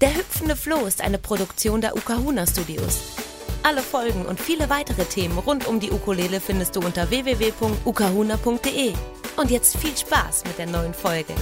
Der hüpfende Floh ist eine Produktion der Ukahuna Studios. Alle Folgen und viele weitere Themen rund um die Ukulele findest du unter www.ukahuna.de. Und jetzt viel Spaß mit der neuen Folge.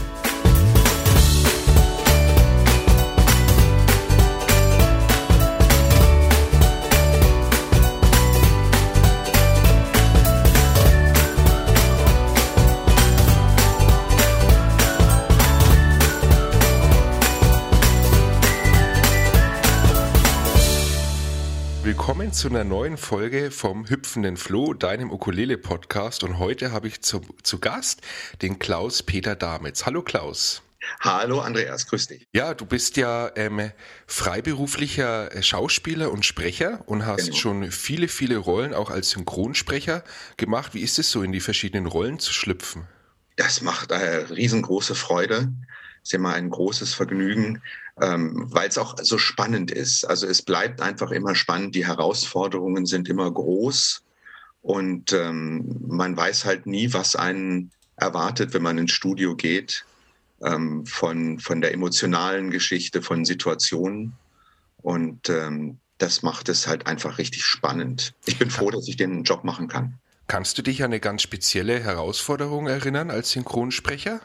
Willkommen zu einer neuen Folge vom Hüpfenden Floh, deinem Ukulele-Podcast. Und heute habe ich zu, zu Gast den Klaus-Peter Damitz. Hallo Klaus. Hallo Andreas, grüß dich. Ja, du bist ja ähm, freiberuflicher Schauspieler und Sprecher und hast genau. schon viele, viele Rollen auch als Synchronsprecher gemacht. Wie ist es so, in die verschiedenen Rollen zu schlüpfen? Das macht eine riesengroße Freude. Ist immer ein großes Vergnügen ähm, weil es auch so spannend ist. Also es bleibt einfach immer spannend, die Herausforderungen sind immer groß und ähm, man weiß halt nie, was einen erwartet, wenn man ins Studio geht, ähm, von, von der emotionalen Geschichte, von Situationen. Und ähm, das macht es halt einfach richtig spannend. Ich bin froh, dass ich den Job machen kann. Kannst du dich an eine ganz spezielle Herausforderung erinnern als Synchronsprecher?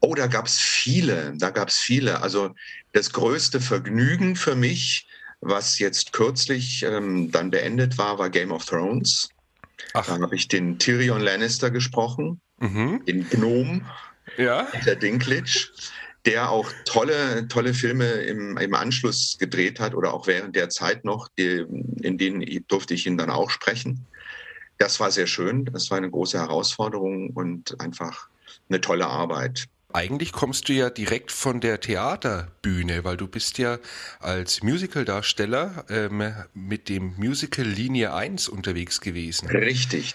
Oh, da gab es viele, da gab es viele. Also das größte Vergnügen für mich, was jetzt kürzlich ähm, dann beendet war, war Game of Thrones. Ach. Da habe ich den Tyrion Lannister gesprochen, mhm. den Gnome, ja. der Dinklage, der auch tolle, tolle Filme im, im Anschluss gedreht hat oder auch während der Zeit noch, die, in denen durfte ich ihn dann auch sprechen. Das war sehr schön, das war eine große Herausforderung und einfach eine tolle Arbeit eigentlich kommst du ja direkt von der Theaterbühne, weil du bist ja als Musicaldarsteller ähm, mit dem Musical Linie 1 unterwegs gewesen. Richtig.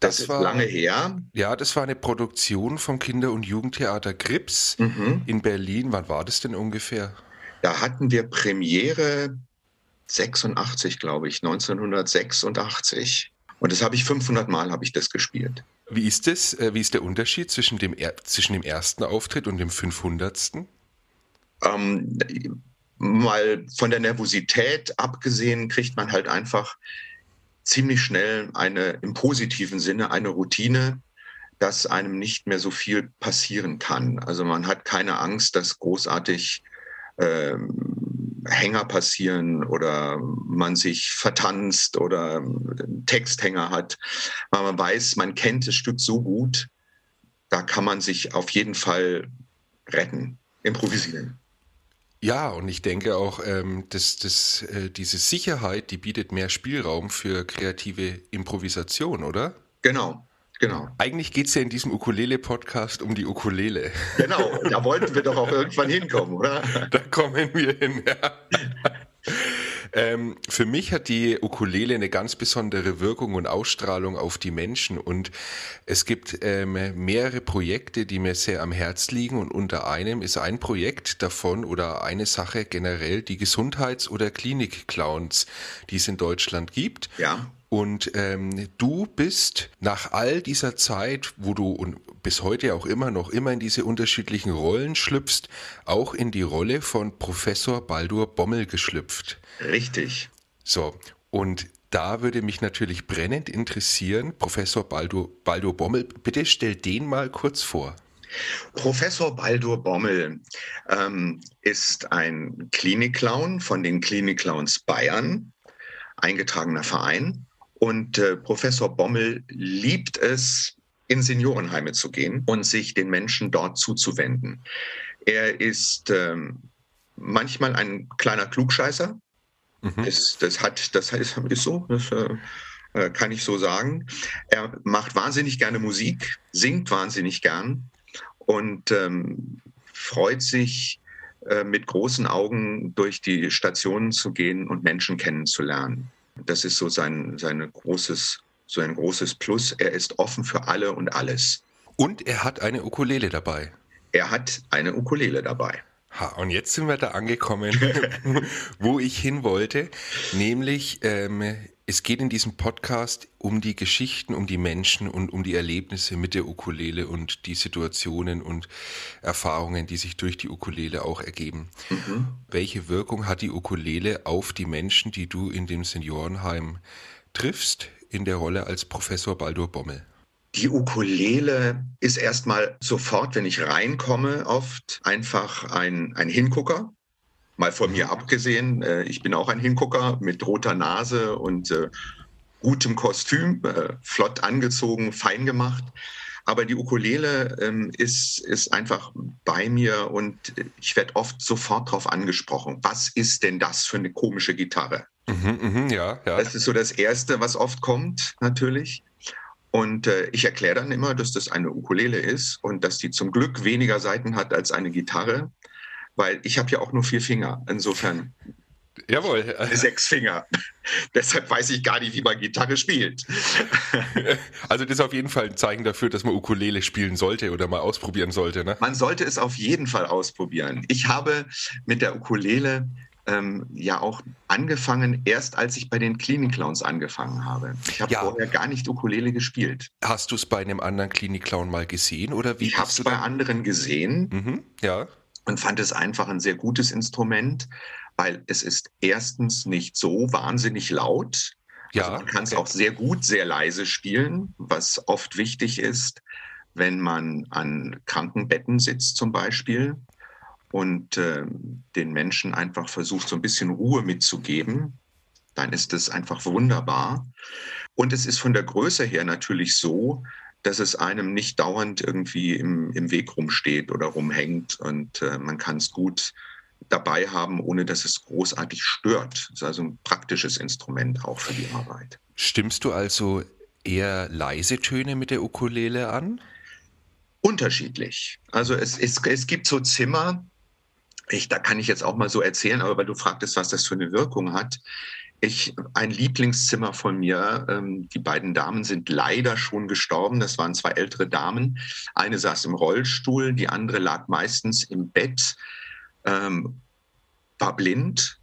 Das, das ist war, lange her. Ja, das war eine Produktion vom Kinder- und Jugendtheater Grips mhm. in Berlin. Wann war das denn ungefähr? Da hatten wir Premiere 86, glaube ich, 1986. Und das habe ich 500 Mal habe ich das gespielt. Wie ist das? Äh, wie ist der Unterschied zwischen dem, zwischen dem ersten Auftritt und dem 500. Ähm, mal von der Nervosität abgesehen, kriegt man halt einfach ziemlich schnell eine, im positiven Sinne, eine Routine, dass einem nicht mehr so viel passieren kann. Also man hat keine Angst, dass großartig ähm, Hänger passieren oder man sich vertanzt oder einen Texthänger hat. Weil man weiß, man kennt das Stück so gut, da kann man sich auf jeden Fall retten, improvisieren. Ja, und ich denke auch, ähm, dass, dass äh, diese Sicherheit, die bietet mehr Spielraum für kreative Improvisation, oder? Genau, Genau. Eigentlich geht es ja in diesem Ukulele-Podcast um die Ukulele. Genau, da wollten wir doch auch irgendwann hinkommen, oder? Da kommen wir hin, ja. Ähm, für mich hat die Ukulele eine ganz besondere Wirkung und Ausstrahlung auf die Menschen und es gibt ähm, mehrere Projekte, die mir sehr am Herz liegen und unter einem ist ein Projekt davon oder eine Sache generell die Gesundheits- oder Klinik-Clowns, die es in Deutschland gibt. Ja. Und ähm, du bist nach all dieser Zeit, wo du und bis heute auch immer noch immer in diese unterschiedlichen Rollen schlüpfst, auch in die Rolle von Professor Baldur Bommel geschlüpft. Richtig. So, und da würde mich natürlich brennend interessieren, Professor Baldur, Baldur Bommel, bitte stell den mal kurz vor. Professor Baldur Bommel ähm, ist ein Klinikclown von den Klinikclowns Bayern, eingetragener Verein. Und äh, Professor Bommel liebt es, in Seniorenheime zu gehen und sich den Menschen dort zuzuwenden. Er ist ähm, manchmal ein kleiner Klugscheißer. Mhm. Das, das, hat, das ist, ist so, das äh, äh, kann ich so sagen. Er macht wahnsinnig gerne Musik, singt wahnsinnig gern und ähm, freut sich, äh, mit großen Augen durch die Stationen zu gehen und Menschen kennenzulernen. Das ist so sein, sein, großes, so ein großes Plus. Er ist offen für alle und alles. Und er hat eine Ukulele dabei. Er hat eine Ukulele dabei. Ha, und jetzt sind wir da angekommen, wo ich hin wollte, nämlich ähm, Es geht in diesem Podcast um die Geschichten, um die Menschen und um die Erlebnisse mit der Ukulele und die Situationen und Erfahrungen, die sich durch die Ukulele auch ergeben. Mhm. Welche Wirkung hat die Ukulele auf die Menschen, die du in dem Seniorenheim triffst, in der Rolle als Professor Baldur Bommel? Die Ukulele ist erstmal sofort, wenn ich reinkomme, oft einfach ein, ein Hingucker. Mal von mir abgesehen, äh, ich bin auch ein Hingucker mit roter Nase und äh, gutem Kostüm, äh, flott angezogen, fein gemacht. Aber die Ukulele ähm, ist, ist einfach bei mir und ich werde oft sofort darauf angesprochen. Was ist denn das für eine komische Gitarre? Mhm, mh, ja, ja. Das ist so das Erste, was oft kommt, natürlich. Und äh, ich erkläre dann immer, dass das eine Ukulele ist und dass die zum Glück weniger Seiten hat als eine Gitarre, weil ich habe ja auch nur vier Finger. Insofern Jawohl. Sechs Finger. Deshalb weiß ich gar nicht, wie man Gitarre spielt. Also das ist auf jeden Fall ein Zeichen dafür, dass man Ukulele spielen sollte oder mal ausprobieren sollte. Ne? Man sollte es auf jeden Fall ausprobieren. Ich habe mit der Ukulele ähm, ja auch angefangen, erst als ich bei den Klinik-Clowns angefangen habe. Ich habe ja. vorher gar nicht Ukulele gespielt. Hast du es bei einem anderen Klinik-Clown mal gesehen oder wie? Ich habe es bei anderen gesehen. Mhm, ja. Und fand es einfach ein sehr gutes Instrument, weil es ist erstens nicht so wahnsinnig laut. Ja, also man kann es auch sehr gut, sehr leise spielen, was oft wichtig ist, wenn man an Krankenbetten sitzt zum Beispiel und äh, den Menschen einfach versucht, so ein bisschen Ruhe mitzugeben, dann ist es einfach wunderbar. Und es ist von der Größe her natürlich so, dass es einem nicht dauernd irgendwie im, im Weg rumsteht oder rumhängt und äh, man kann es gut dabei haben, ohne dass es großartig stört. Das ist also ein praktisches Instrument auch für die Arbeit. Stimmst du also eher leise Töne mit der Ukulele an? Unterschiedlich. Also es, es, es gibt so Zimmer, ich, da kann ich jetzt auch mal so erzählen, aber weil du fragtest, was das für eine Wirkung hat. Ich, ein Lieblingszimmer von mir, ähm, die beiden Damen sind leider schon gestorben. Das waren zwei ältere Damen. Eine saß im Rollstuhl, die andere lag meistens im Bett, ähm, war blind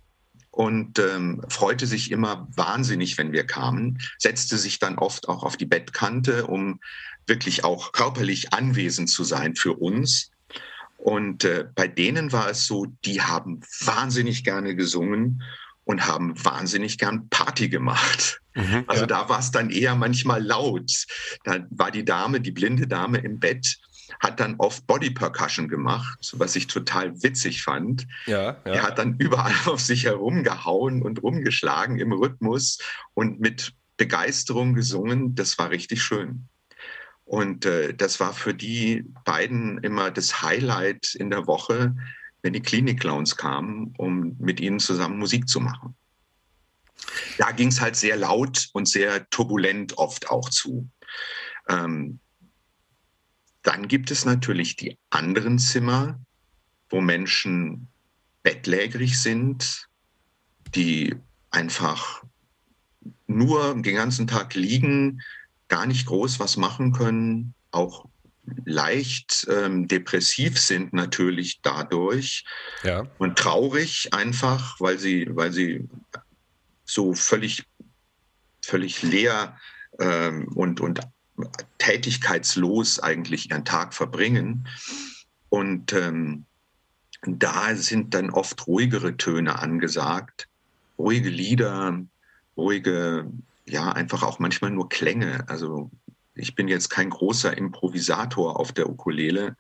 und ähm, freute sich immer wahnsinnig, wenn wir kamen, setzte sich dann oft auch auf die Bettkante, um wirklich auch körperlich anwesend zu sein für uns. Und äh, bei denen war es so, die haben wahnsinnig gerne gesungen und haben wahnsinnig gern Party gemacht. Mhm, also ja. da war es dann eher manchmal laut. Da war die Dame, die blinde Dame im Bett, hat dann oft Body Percussion gemacht, was ich total witzig fand. Ja, ja. Er hat dann überall auf sich herumgehauen und rumgeschlagen im Rhythmus und mit Begeisterung gesungen. Das war richtig schön. Und äh, das war für die beiden immer das Highlight in der Woche, wenn die Klinik-Clowns kamen, um mit ihnen zusammen Musik zu machen. Da ging es halt sehr laut und sehr turbulent oft auch zu. Ähm, dann gibt es natürlich die anderen Zimmer, wo Menschen bettlägerig sind, die einfach nur den ganzen Tag liegen, gar nicht groß was machen können, auch leicht ähm, depressiv sind natürlich dadurch ja. und traurig einfach, weil sie, weil sie so völlig, völlig leer ähm, und, und tätigkeitslos eigentlich ihren Tag verbringen. Und ähm, da sind dann oft ruhigere Töne angesagt, ruhige Lieder, ruhige ja, einfach auch manchmal nur Klänge. Also ich bin jetzt kein großer Improvisator auf der Ukulele.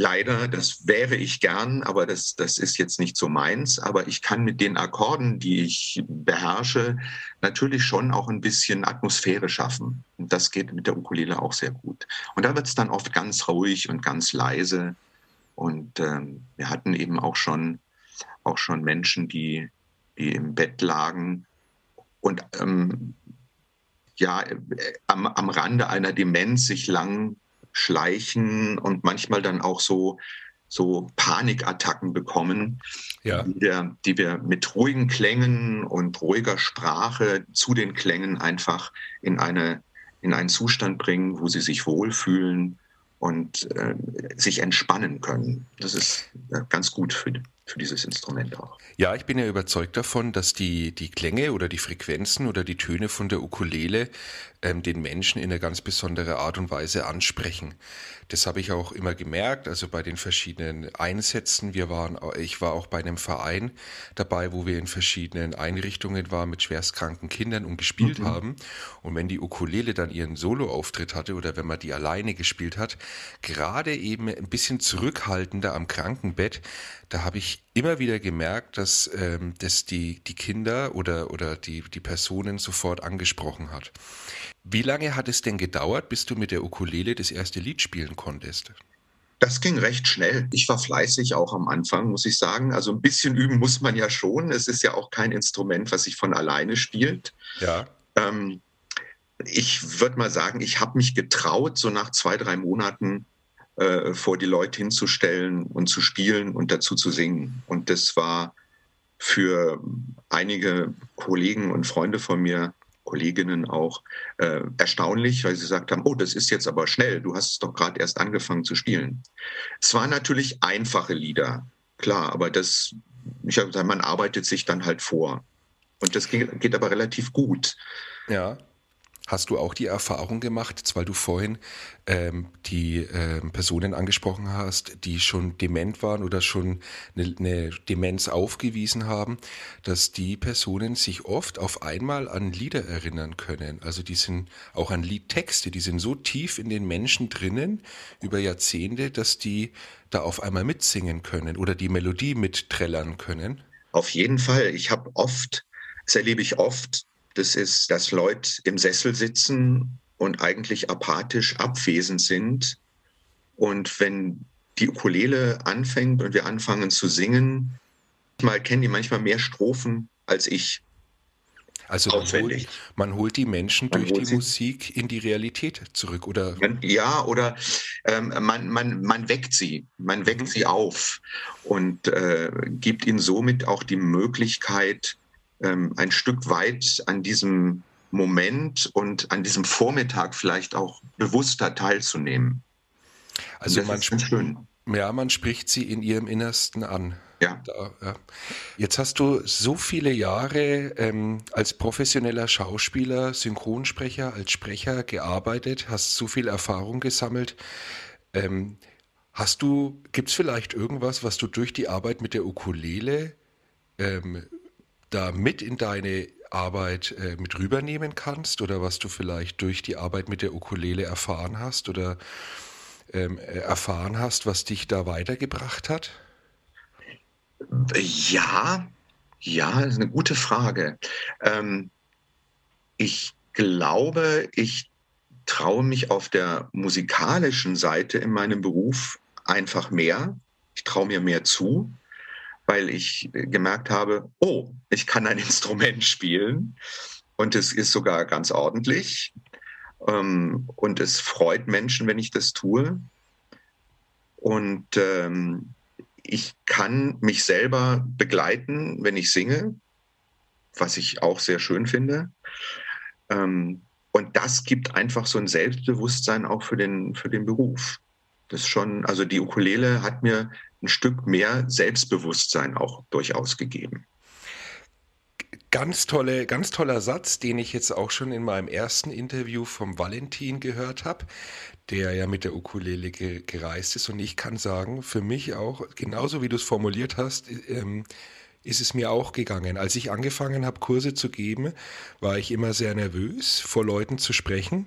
Leider, das wäre ich gern, aber das, das ist jetzt nicht so meins. Aber ich kann mit den Akkorden, die ich beherrsche, natürlich schon auch ein bisschen Atmosphäre schaffen. Und das geht mit der Ukulele auch sehr gut. Und da wird es dann oft ganz ruhig und ganz leise. Und ähm, wir hatten eben auch schon, auch schon Menschen, die, die im Bett lagen und ähm, ja äh, am, am Rande einer Demenz sich lang schleichen und manchmal dann auch so so Panikattacken bekommen, ja. die, wir, die wir mit ruhigen Klängen und ruhiger Sprache zu den Klängen einfach in, eine, in einen Zustand bringen, wo sie sich wohlfühlen und äh, sich entspannen können. Das ist äh, ganz gut für, für dieses Instrument auch. Ja, ich bin ja überzeugt davon, dass die, die Klänge oder die Frequenzen oder die Töne von der Ukulele ähm, den Menschen in eine ganz besondere Art und Weise ansprechen. Das habe ich auch immer gemerkt, also bei den verschiedenen Einsätzen. Wir waren, ich war auch bei einem Verein dabei, wo wir in verschiedenen Einrichtungen waren mit schwerstkranken Kindern und gespielt mhm. haben. Und wenn die Ukulele dann ihren Soloauftritt hatte oder wenn man die alleine gespielt hat, gerade eben ein bisschen zurückhaltender am Krankenbett, da habe ich immer wieder gemerkt, dass ähm, das die, die Kinder oder, oder die, die Personen sofort angesprochen hat. Wie lange hat es denn gedauert, bis du mit der Ukulele das erste Lied spielen konntest? Das ging recht schnell. Ich war fleißig auch am Anfang, muss ich sagen. Also ein bisschen üben muss man ja schon. Es ist ja auch kein Instrument, was sich von alleine spielt. Ja. Ähm, ich würde mal sagen, ich habe mich getraut, so nach zwei, drei Monaten äh, vor die Leute hinzustellen und zu spielen und dazu zu singen. Und das war für einige Kollegen und Freunde von mir, Kolleginnen auch, äh, erstaunlich, weil sie gesagt haben, oh, das ist jetzt aber schnell, du hast doch gerade erst angefangen zu spielen. Es waren natürlich einfache Lieder, klar, aber das, ich habe gesagt, man arbeitet sich dann halt vor. Und das geht, geht aber relativ gut. Ja. Hast du auch die Erfahrung gemacht, weil du vorhin ähm, die ähm, Personen angesprochen hast, die schon dement waren oder schon eine, eine, Demenz aufgewiesen haben, dass die Personen sich oft auf einmal an Lieder erinnern können. Also die sind auch an Liedtexte, die sind so tief in den Menschen drinnen über Jahrzehnte, dass die da auf einmal mitsingen können oder die Melodie mitträllern können. Auf jeden Fall. Ich habe oft, das erlebe ich oft, das ist, dass Leute im Sessel sitzen und eigentlich apathisch abwesend sind. Und wenn die Ukulele anfängt und wir anfangen zu singen, mal kennen die manchmal mehr Strophen als ich. Also man holt, man holt, die Menschen man durch die Musik in die Realität zurück, oder? Ja, oder ähm, man, man, man weckt sie, man weckt mhm. sie auf und äh, gibt ihnen somit auch die Möglichkeit, ähm, ein Stück weit an diesem Moment und an diesem Vormittag vielleicht auch bewusster teilzunehmen. Also man, schön. Ja, man spricht sie in ihrem Innersten an. Ja. Da, ja. Jetzt hast du so viele Jahre ähm, als professioneller Schauspieler, Synchronsprecher, als Sprecher gearbeitet, hast so viel Erfahrung gesammelt. Ähm, hast du, gibt es vielleicht irgendwas, was du durch die Arbeit mit der Ukulele ähm, da mit in deine Arbeit äh, mit rübernehmen kannst oder was du vielleicht durch die Arbeit mit der Ukulele erfahren hast oder ähm, äh, erfahren hast, was dich da weitergebracht hat? Ja, ja, das ist eine gute Frage. Ähm, ich glaube, ich traue mich auf der musikalischen Seite in meinem Beruf einfach mehr. Ich traue mir mehr zu weil ich gemerkt habe, oh, ich kann ein Instrument spielen und es ist sogar ganz ordentlich. Ähm, und es freut Menschen, wenn ich das tue. Und ähm, ich kann mich selber begleiten, wenn ich singe, was ich auch sehr schön finde. Ähm, und das gibt einfach so ein Selbstbewusstsein auch für den, für den Beruf. Das schon, also die Ukulele hat mir ein Stück mehr Selbstbewusstsein auch durchaus gegeben. Ganz tolle, ganz toller Satz, den ich jetzt auch schon in meinem ersten Interview vom Valentin gehört habe, der ja mit der Ukulele ge gereist ist. Und ich kann sagen, für mich auch, genauso wie du es formuliert hast, ähm, ist es mir auch gegangen. Als ich angefangen habe, Kurse zu geben, war ich immer sehr nervös, vor Leuten zu sprechen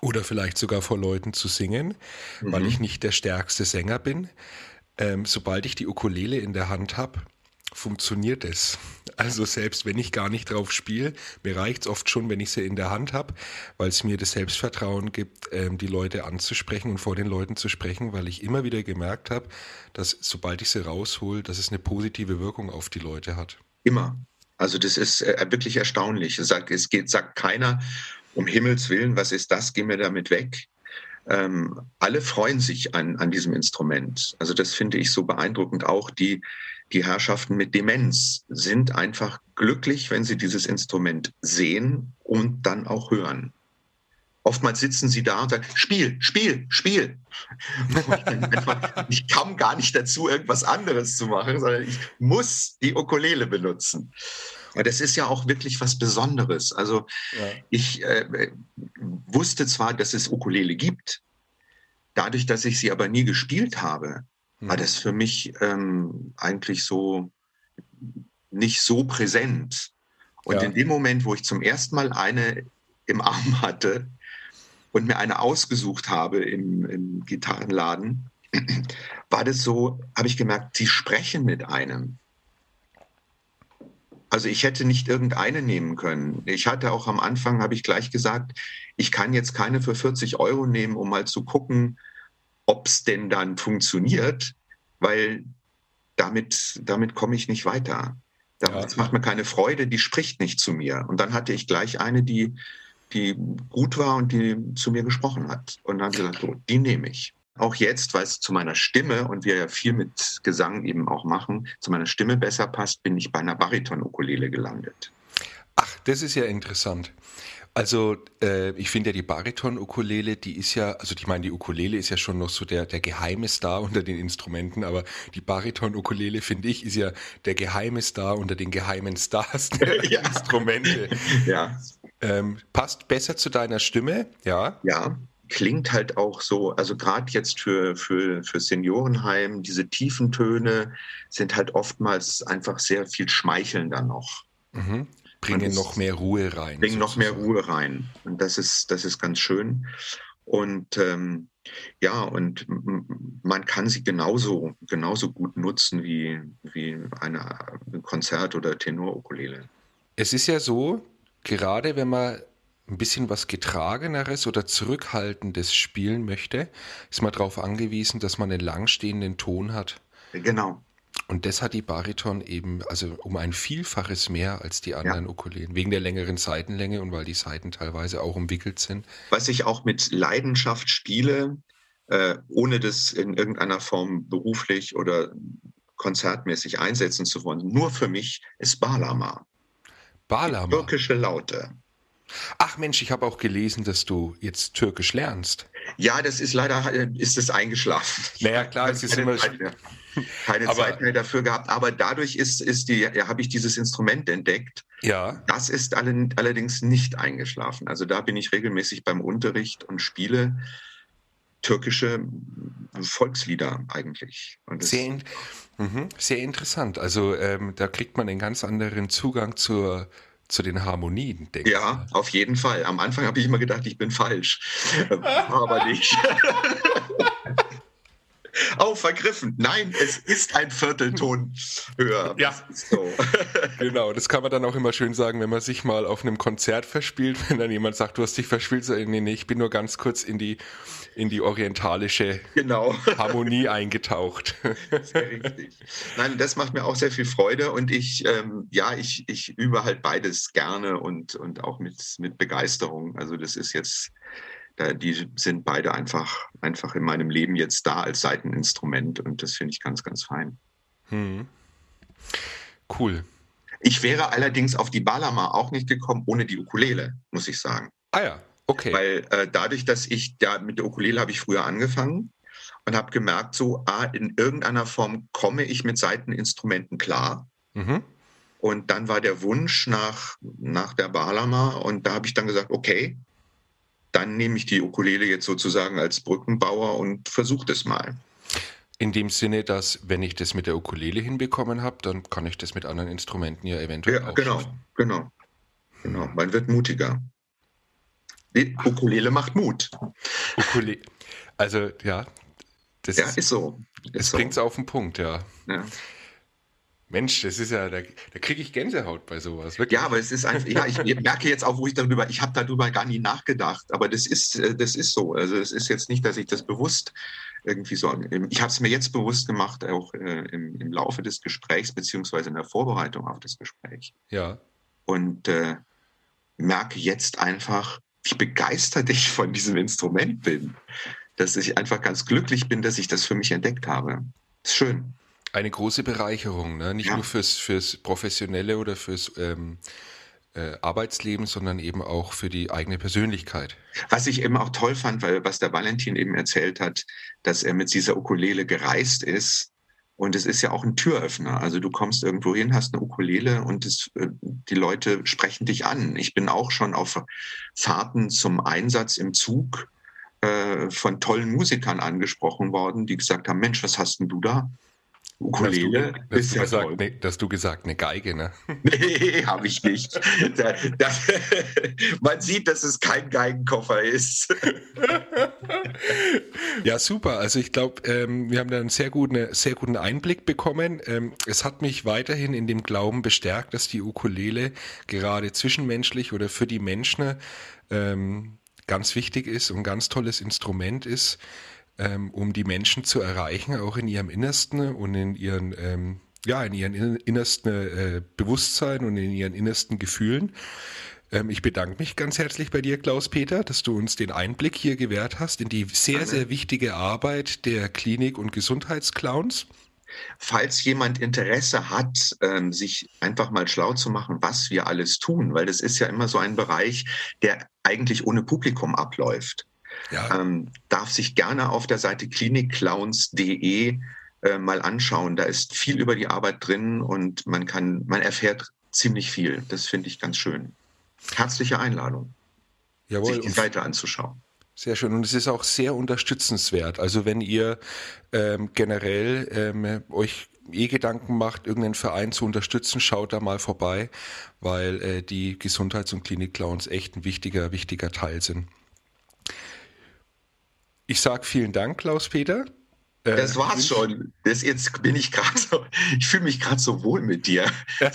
oder vielleicht sogar vor Leuten zu singen, mhm. weil ich nicht der stärkste Sänger bin ähm, sobald ich die Ukulele in der Hand habe, funktioniert es. Also selbst wenn ich gar nicht drauf spiele, mir reicht es oft schon, wenn ich sie in der Hand habe, weil es mir das Selbstvertrauen gibt, ähm, die Leute anzusprechen und vor den Leuten zu sprechen, weil ich immer wieder gemerkt habe, dass sobald ich sie raushol, dass es eine positive Wirkung auf die Leute hat. Immer. Also das ist äh, wirklich erstaunlich. Es sagt, es geht, sagt keiner, um Himmels Willen, was ist das, geh mir damit weg ähm, alle freuen sich an, an diesem Instrument. Also das finde ich so beeindruckend. Auch die, die Herrschaften mit Demenz sind einfach glücklich, wenn sie dieses Instrument sehen und dann auch hören. Oftmals sitzen sie da und sagen, Spiel, Spiel, Spiel. ich kam gar nicht dazu, irgendwas anderes zu machen, sondern ich muss die Ukulele benutzen. Und das ist ja auch wirklich was Besonderes. Also ja. ich äh, wusste zwar, dass es Ukulele gibt, dadurch, dass ich sie aber nie gespielt habe, hm. war das für mich ähm, eigentlich so nicht so präsent. Und ja. in dem Moment, wo ich zum ersten Mal eine im Arm hatte und mir eine ausgesucht habe im, im Gitarrenladen, war das so, habe ich gemerkt, sie sprechen mit einem. Also ich hätte nicht irgendeine nehmen können. Ich hatte auch am Anfang, habe ich gleich gesagt, ich kann jetzt keine für 40 Euro nehmen, um mal zu gucken, ob es denn dann funktioniert, weil damit, damit komme ich nicht weiter. Das macht mir keine Freude, die spricht nicht zu mir. Und dann hatte ich gleich eine, die, die gut war und die zu mir gesprochen hat. Und dann gesagt, so, die nehme ich. Auch jetzt, weil es zu meiner Stimme und wir ja viel mit Gesang eben auch machen, zu meiner Stimme besser passt, bin ich bei einer Bariton-Ukulele gelandet. Ach, das ist ja interessant. Also äh, ich finde ja die Bariton-Ukulele, die ist ja, also ich meine, die Ukulele ist ja schon noch so der, der geheime Star unter den Instrumenten, aber die Bariton-Ukulele, finde ich, ist ja der geheime Star unter den geheimen Stars der ja. Instrumente. Ja. Ähm, passt besser zu deiner Stimme, ja? Ja, klingt halt auch so, also gerade jetzt für, für, für Seniorenheim, diese tiefen Töne sind halt oftmals einfach sehr viel schmeichelnder noch. Mhm bringen noch mehr Ruhe rein. Bringen noch mehr Ruhe rein. Und das ist, das ist ganz schön. Und ähm, ja, und man kann sie genauso, genauso gut nutzen wie, wie eine Konzert- oder Tenor-Ukulele. Es ist ja so, gerade wenn man ein bisschen was Getrageneres oder Zurückhaltendes spielen möchte, ist man darauf angewiesen, dass man einen langstehenden Ton hat. Genau. Und das hat die Bariton eben, also um ein Vielfaches mehr als die anderen ja. Ukulelen, wegen der längeren Seitenlänge und weil die Seiten teilweise auch umwickelt sind. Was ich auch mit Leidenschaft spiele, äh, ohne das in irgendeiner Form beruflich oder konzertmäßig einsetzen zu wollen, nur für mich, ist Balama. Balama? Türkische Laute. Ach Mensch, ich habe auch gelesen, dass du jetzt Türkisch lernst. Ja, das ist leider, äh, ist es eingeschlafen. Naja, klar, es ist immer keine aber, Zeit mehr dafür gehabt. Aber dadurch ist, ist die, ja, habe ich dieses Instrument entdeckt. Ja. Das ist alle, allerdings nicht eingeschlafen. Also da bin ich regelmäßig beim Unterricht und spiele türkische Volkslieder eigentlich. sehr, in, mh, sehr interessant. Also ähm, da kriegt man einen ganz anderen Zugang zur zu den Harmonien, denke. Ja, auf jeden Fall. Am Anfang habe ich immer gedacht, ich bin falsch. Aber nicht. oh, vergriffen. Nein, es ist ein Viertelton höher. Ja, so. genau. Das kann man dann auch immer schön sagen, wenn man sich mal auf einem Konzert verspielt, wenn dann jemand sagt, du hast dich verspielt. So, nee, nee, ich bin nur ganz kurz in die, in die orientalische genau. Harmonie eingetaucht. Sehr richtig. Nein, das macht mir auch sehr viel Freude und ich, ähm, ja, ich, ich übe halt beides gerne und, und auch mit, mit Begeisterung. Also das ist jetzt die sind beide einfach, einfach in meinem Leben jetzt da als Seiteninstrument und das finde ich ganz, ganz fein. Hm. Cool. Ich wäre allerdings auf die Balama auch nicht gekommen ohne die Ukulele, muss ich sagen. Ah ja, okay. Weil äh, dadurch, dass ich da mit der Ukulele habe ich früher angefangen und habe gemerkt, so, ah, in irgendeiner Form komme ich mit Seiteninstrumenten klar. Mhm. Und dann war der Wunsch nach, nach der Balama und da habe ich dann gesagt, okay, dann nehme ich die Ukulele jetzt sozusagen als Brückenbauer und versuche das mal. In dem Sinne, dass wenn ich das mit der Ukulele hinbekommen habe, dann kann ich das mit anderen Instrumenten ja eventuell ja, auch. Genau, schaffen. genau, genau. Man wird mutiger. Die Ukulele macht Mut. Ukulele. Also ja, das ja, ist so. das bringt es auf den Punkt, ja. ja. Mensch, das ist ja, da, da kriege ich Gänsehaut bei sowas. Wirklich. Ja, aber es ist einfach, ja, ich merke jetzt auch, wo ich darüber, ich habe darüber gar nie nachgedacht, aber das ist, äh, das ist so. Also es ist jetzt nicht, dass ich das bewusst irgendwie so, ich habe es mir jetzt bewusst gemacht, auch äh, im, im, Laufe des Gesprächs, beziehungsweise in der Vorbereitung auf das Gespräch. Ja. Und äh, merke jetzt einfach, wie begeistert ich von diesem Instrument bin. Dass ich einfach ganz glücklich bin, dass ich das für mich entdeckt habe. Ist schön eine große Bereicherung, ne? nicht ja. nur fürs, fürs Professionelle oder fürs ähm, äh, Arbeitsleben, sondern eben auch für die eigene Persönlichkeit. Was ich eben auch toll fand, weil was der Valentin eben erzählt hat, dass er mit dieser Ukulele gereist ist. Und es ist ja auch ein Türöffner. Also du kommst irgendwo hin, hast eine Ukulele und es, äh, die Leute sprechen dich an. Ich bin auch schon auf Fahrten zum Einsatz im Zug äh, von tollen Musikern angesprochen worden, die gesagt haben, Mensch, was hast denn du da? Ukulele dass du, dass ist ja gesagt, ne, dass du gesagt eine Geige, ne? Nee, habe ich nicht. Da, da, man sieht, dass es kein Geigenkoffer ist. ja, super. Also ich glaube, ähm, wir haben da einen sehr guten, sehr guten Einblick bekommen. Ähm, es hat mich weiterhin in dem Glauben bestärkt, dass die Ukulele gerade zwischenmenschlich oder für die Menschen ähm, ganz wichtig ist und ein ganz tolles Instrument ist ähm, um die Menschen zu erreichen, auch in ihrem Innersten und in ihren, ähm, ja, in ihren innersten äh, Bewusstsein und in ihren innersten Gefühlen. Ähm, ich bedanke mich ganz herzlich bei dir, Klaus-Peter, dass du uns den Einblick hier gewährt hast in die sehr, sehr wichtige Arbeit der Klinik- und Gesundheitsclowns. Falls jemand Interesse hat, ähm, sich einfach mal schlau zu machen, was wir alles tun, weil das ist ja immer so ein Bereich, der eigentlich ohne Publikum abläuft ja. ähm, darf sich gerne auf der Seite klinikclowns.de äh, mal anschauen. Da ist viel über die Arbeit drin und man kann, man erfährt ziemlich viel. Das finde ich ganz schön. Herzliche Einladung, Jawohl. sich die Seite anzuschauen. Sehr schön. Und es ist auch sehr unterstützenswert. Also wenn ihr ähm, generell ähm, euch eh Gedanken macht, irgendeinen Verein zu unterstützen, schaut da mal vorbei, weil äh, die Gesundheits- und Klinik-Clowns echt ein wichtiger, wichtiger Teil sind. Ich sage vielen Dank, Klaus-Peter. Äh, das war's schon. Das jetzt bin ich gerade so, ich fühle mich gerade so wohl mit dir.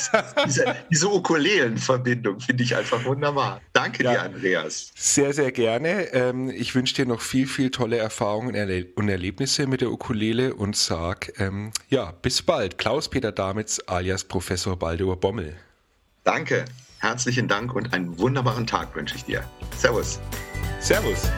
diese, diese Ukulelen-Verbindung finde ich einfach wunderbar. Danke ja, dir, Andreas. Sehr, sehr gerne. Ähm, ich wünsche dir noch viel, viel tolle Erfahrungen und Erlebnisse mit der Ukulele und sag, ähm, ja, bis bald. Klaus-Peter Damitz alias Professor Baldur Bommel. Danke. Herzlichen Dank und einen wunderbaren Tag wünsche ich dir. Servus. Servus.